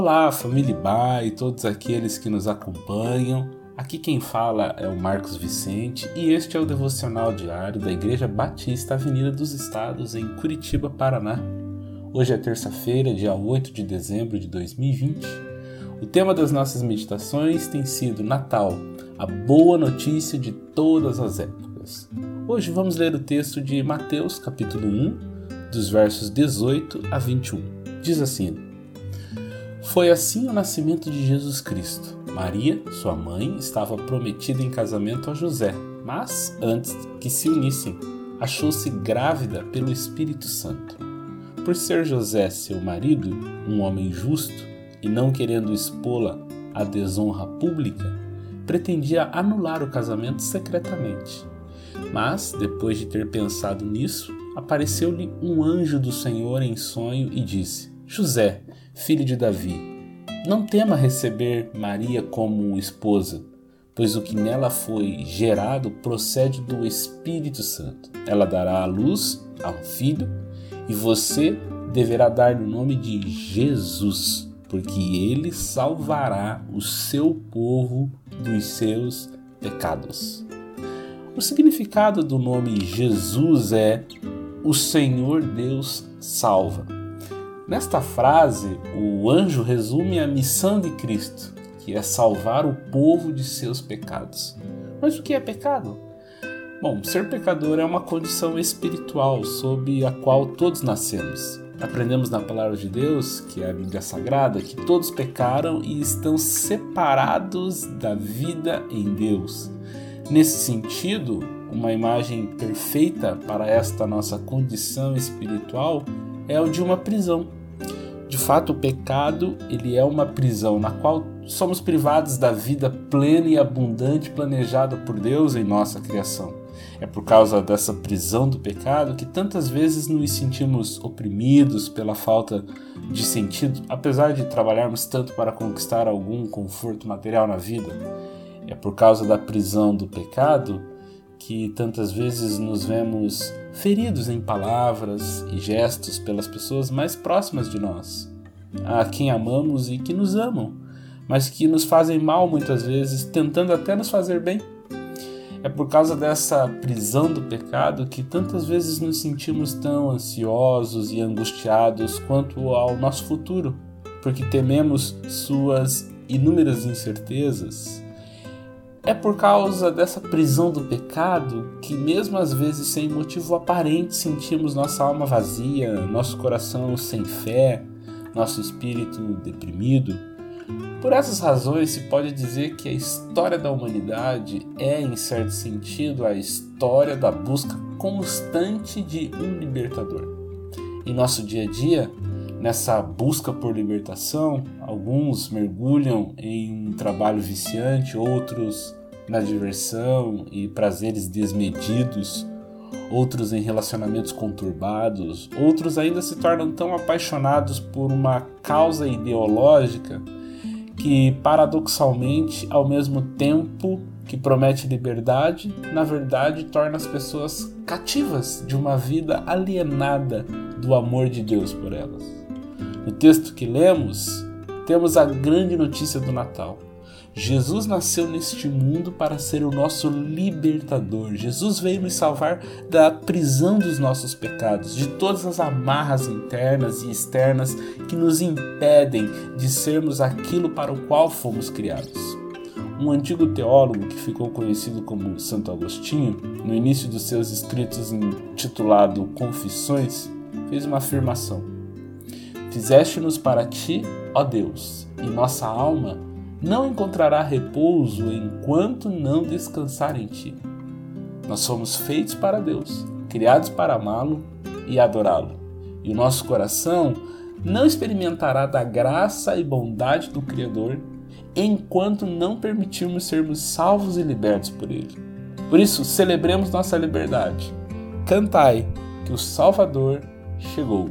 Olá, família Ba e todos aqueles que nos acompanham. Aqui quem fala é o Marcos Vicente e este é o devocional diário da Igreja Batista Avenida dos Estados em Curitiba, Paraná. Hoje é terça-feira, dia 8 de dezembro de 2020. O tema das nossas meditações tem sido Natal, a boa notícia de todas as épocas. Hoje vamos ler o texto de Mateus, capítulo 1, dos versos 18 a 21. Diz assim: foi assim o nascimento de Jesus Cristo. Maria, sua mãe, estava prometida em casamento a José, mas antes que se unissem, achou-se grávida pelo Espírito Santo. Por ser José seu marido, um homem justo, e não querendo expô-la à desonra pública, pretendia anular o casamento secretamente. Mas, depois de ter pensado nisso, apareceu-lhe um anjo do Senhor em sonho e disse: José, filho de Davi, não tema receber Maria como esposa, pois o que nela foi gerado procede do Espírito Santo. Ela dará à luz a um filho e você deverá dar-lhe o nome de Jesus, porque ele salvará o seu povo dos seus pecados. O significado do nome Jesus é o Senhor Deus salva. Nesta frase, o anjo resume a missão de Cristo, que é salvar o povo de seus pecados. Mas o que é pecado? Bom, ser pecador é uma condição espiritual sob a qual todos nascemos. Aprendemos na palavra de Deus, que é a Bíblia Sagrada, que todos pecaram e estão separados da vida em Deus. Nesse sentido, uma imagem perfeita para esta nossa condição espiritual é o de uma prisão. De fato, o pecado ele é uma prisão na qual somos privados da vida plena e abundante planejada por Deus em nossa criação. É por causa dessa prisão do pecado que tantas vezes nos sentimos oprimidos pela falta de sentido, apesar de trabalharmos tanto para conquistar algum conforto material na vida. É por causa da prisão do pecado que tantas vezes nos vemos feridos em palavras e gestos pelas pessoas mais próximas de nós, a quem amamos e que nos amam, mas que nos fazem mal muitas vezes, tentando até nos fazer bem. É por causa dessa prisão do pecado que tantas vezes nos sentimos tão ansiosos e angustiados quanto ao nosso futuro, porque tememos suas inúmeras incertezas é por causa dessa prisão do pecado que, mesmo às vezes sem motivo aparente, sentimos nossa alma vazia, nosso coração sem fé, nosso espírito deprimido. Por essas razões, se pode dizer que a história da humanidade é, em certo sentido, a história da busca constante de um libertador. Em nosso dia a dia, nessa busca por libertação, alguns mergulham em um trabalho viciante, outros na diversão e prazeres desmedidos, outros em relacionamentos conturbados, outros ainda se tornam tão apaixonados por uma causa ideológica que, paradoxalmente, ao mesmo tempo que promete liberdade, na verdade torna as pessoas cativas de uma vida alienada do amor de Deus por elas. No texto que lemos, temos a grande notícia do Natal. Jesus nasceu neste mundo para ser o nosso libertador. Jesus veio nos salvar da prisão dos nossos pecados, de todas as amarras internas e externas que nos impedem de sermos aquilo para o qual fomos criados. Um antigo teólogo que ficou conhecido como Santo Agostinho, no início dos seus escritos intitulado Confissões, fez uma afirmação Fizeste-nos para ti, ó Deus, e nossa alma não encontrará repouso enquanto não descansar em ti. Nós somos feitos para Deus, criados para amá-lo e adorá-lo. E o nosso coração não experimentará da graça e bondade do Criador enquanto não permitirmos sermos salvos e libertos por Ele. Por isso, celebremos nossa liberdade. Cantai que o Salvador chegou.